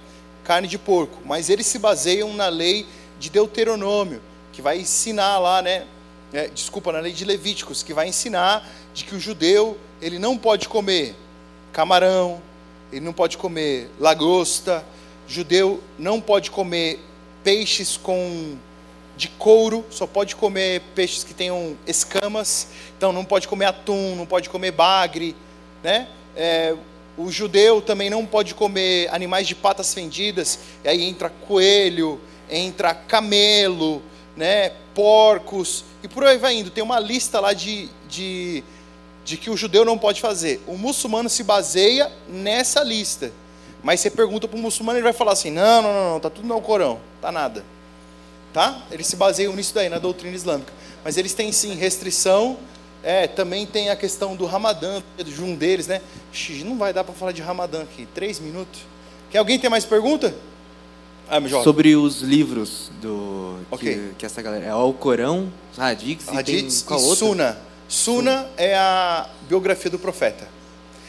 carne de porco, mas eles se baseiam na lei de Deuteronômio, que vai ensinar lá, né? é, desculpa, na lei de Levíticos, que vai ensinar de que o judeu ele não pode comer camarão, ele não pode comer lagosta, judeu não pode comer peixes com de couro, só pode comer peixes que tenham escamas, então não pode comer atum, não pode comer bagre, né? É, o judeu também não pode comer animais de patas fendidas, e aí entra coelho, entra camelo, né? porcos, e por aí vai indo. Tem uma lista lá de, de, de que o judeu não pode fazer. O muçulmano se baseia nessa lista. Mas você pergunta para o muçulmano, ele vai falar assim: não, não, não, não, tá tudo no Corão, tá nada. Tá? Eles se baseiam nisso daí, na doutrina islâmica. Mas eles têm sim restrição. É, também tem a questão do Ramadã, de um deles, né? Não vai dar para falar de Ramadã aqui. Três minutos. Quer alguém ter mais pergunta? Ah. Sobre os livros do que, Ok. que essa galera. É o Corão, Hadiths, e Hadiths tem e? Suna. Suna é a biografia do profeta.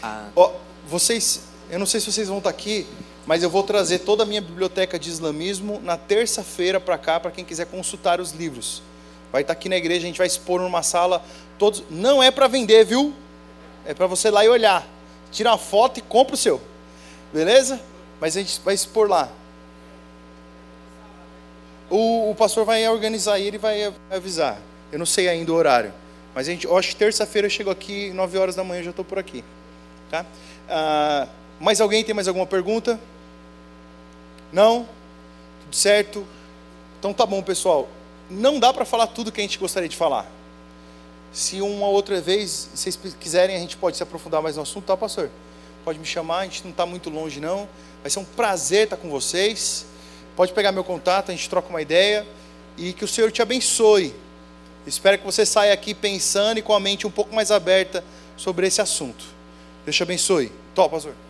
Ah, Ó, vocês, eu não sei se vocês vão estar aqui, mas eu vou trazer toda a minha biblioteca de islamismo na terça-feira para cá, para quem quiser consultar os livros. Vai estar aqui na igreja, a gente vai expor numa sala todos. Não é para vender, viu? É para você ir lá e olhar. Tira uma foto e compra o seu. Beleza? Mas a gente vai expor lá. O, o pastor vai organizar ele e vai avisar. Eu não sei ainda o horário. Mas a gente, eu acho que terça-feira eu chego aqui, 9 horas da manhã eu já estou por aqui. Tá? Ah, mais alguém tem mais alguma pergunta? Não? Tudo certo? Então tá bom, pessoal. Não dá para falar tudo que a gente gostaria de falar. Se uma outra vez vocês quiserem, a gente pode se aprofundar mais no assunto, tá, pastor? Pode me chamar, a gente não está muito longe, não. Vai ser um prazer estar com vocês. Pode pegar meu contato, a gente troca uma ideia. E que o Senhor te abençoe. Espero que você saia aqui pensando e com a mente um pouco mais aberta sobre esse assunto. Deus te abençoe. Top, pastor.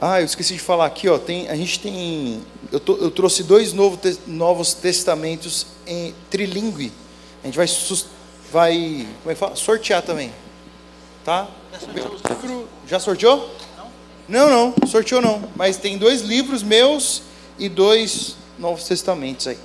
Ah, eu esqueci de falar aqui, ó, tem, a gente tem, eu, eu trouxe dois novo te- novos testamentos em trilingue. A gente vai, sus- vai como é que fala? sortear também, tá? Já sorteou? Não, não, sorteou não. Mas tem dois livros meus e dois novos testamentos aí.